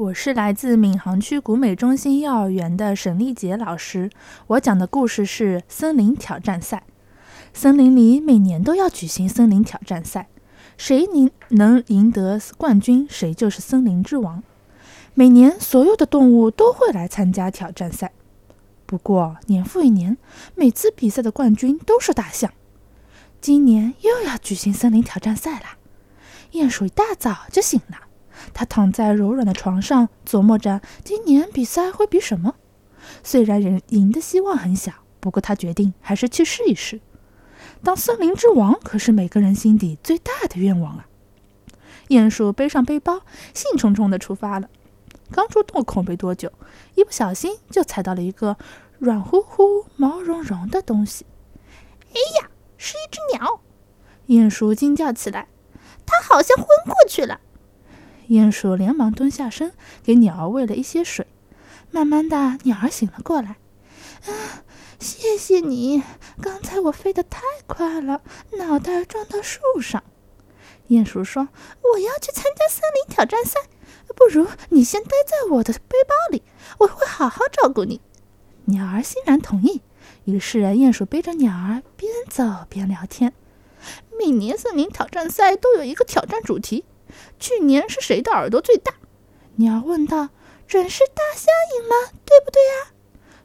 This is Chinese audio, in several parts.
我是来自闵行区古美中心幼儿园的沈丽杰老师。我讲的故事是森林挑战赛。森林里每年都要举行森林挑战赛，谁能能赢得冠军，谁就是森林之王。每年所有的动物都会来参加挑战赛。不过年复一年，每次比赛的冠军都是大象。今年又要举行森林挑战赛啦！鼹鼠一大早就醒了。他躺在柔软的床上，琢磨着今年比赛会比什么。虽然人赢的希望很小，不过他决定还是去试一试。当森林之王可是每个人心底最大的愿望啊！鼹鼠背上背包，兴冲冲地出发了。刚出洞口没多久，一不小心就踩到了一个软乎乎、毛茸茸的东西。哎呀，是一只鸟！鼹鼠惊叫起来，它好像昏过去了。鼹鼠连忙蹲下身，给鸟儿喂了一些水。慢慢的，鸟儿醒了过来。啊，谢谢你！刚才我飞得太快了，脑袋撞到树上。鼹鼠说：“我要去参加森林挑战赛，不如你先待在我的背包里，我会好好照顾你。”鸟儿欣然同意。于是，鼹鼠背着鸟儿边走边聊天。每年森林挑战赛都有一个挑战主题。去年是谁的耳朵最大？鸟儿问道。准是大象赢了，对不对呀？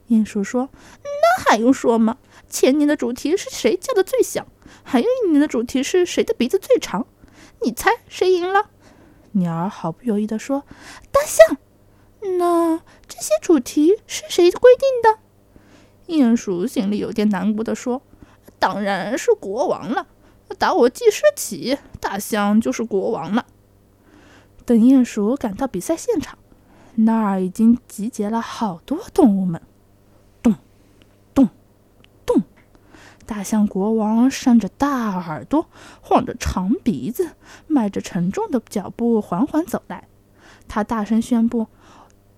鼹鼠说。那还用说吗？前年的主题是谁叫的最响，还有一年的主题是谁的鼻子最长。你猜谁赢了？鸟儿毫不犹豫地说：“大象。”那这些主题是谁规定的？鼹鼠心里有点难过地说：“当然是国王了。打我记事起，大象就是国王了。”等鼹鼠赶到比赛现场，那儿已经集结了好多动物们。咚，咚，咚！大象国王扇着大耳朵，晃着长鼻子，迈着沉重的脚步缓缓走来。他大声宣布：“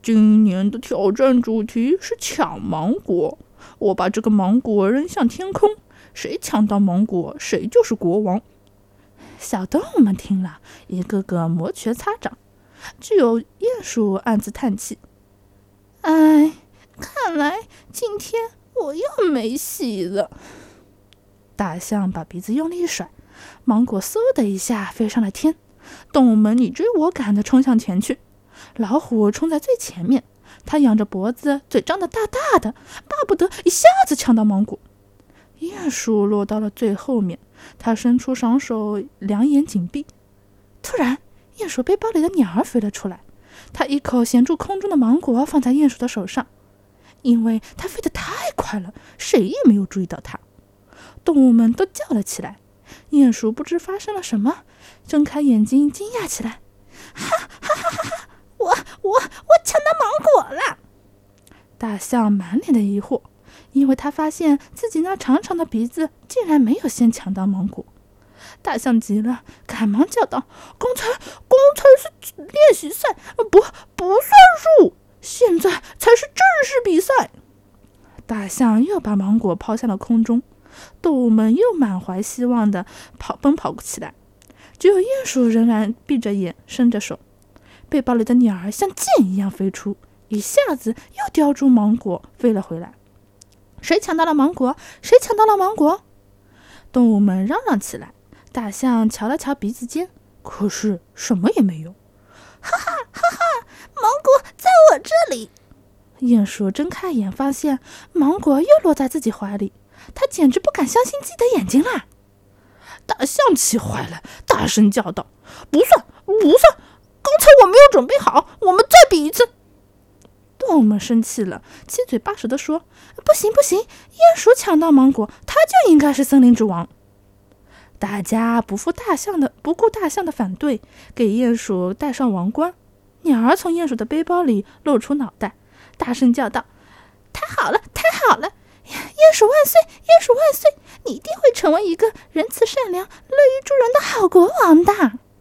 今年的挑战主题是抢芒果。我把这个芒果扔向天空，谁抢到芒果，谁就是国王。”小动物们听了一个个摩拳擦掌，只有鼹鼠暗自叹气：“哎，看来今天我又没戏了。”大象把鼻子用力一甩，芒果嗖的一下飞上了天。动物们你追我赶的冲向前去，老虎冲在最前面，它仰着脖子，嘴张得大大的，巴不得一下子抢到芒果。鼹鼠落到了最后面。他伸出双手，两眼紧闭。突然，鼹鼠背包里的鸟儿飞了出来。它一口衔住空中的芒果，放在鼹鼠的手上。因为它飞得太快了，谁也没有注意到它。动物们都叫了起来。鼹鼠不知发生了什么，睁开眼睛惊讶起来：“哈哈哈哈哈！我我我抢到芒果了！”大象满脸的疑惑。因为他发现自己那长长的鼻子竟然没有先抢到芒果，大象急了，赶忙叫道：“刚才刚才是练习赛，不不算数，现在才是正式比赛。”大象又把芒果抛向了空中，动物们又满怀希望地跑奔跑起来，只有鼹鼠仍然闭着眼，伸着手，背包里的鸟儿像箭一样飞出，一下子又叼住芒果飞了回来。谁抢到了芒果？谁抢到了芒果？动物们嚷嚷起来。大象瞧了瞧鼻子尖，可是什么也没有。哈哈哈哈！芒果在我这里。鼹鼠睁开眼，发现芒果又落在自己怀里，他简直不敢相信自己的眼睛啦！大象气坏了，大声叫道：“不算，不算！刚才我没有准备好，我们再比一次。”动物们生气了，七嘴八舌地说：“不行，不行！鼹鼠抢到芒果，它就应该是森林之王。”大家不负大象的不顾大象的反对，给鼹鼠戴上王冠。鸟儿从鼹鼠的背包里露出脑袋，大声叫道：“太好了，太好了！鼹鼠万岁，鼹鼠万岁！你一定会成为一个仁慈善良、乐于助人的好国王的。”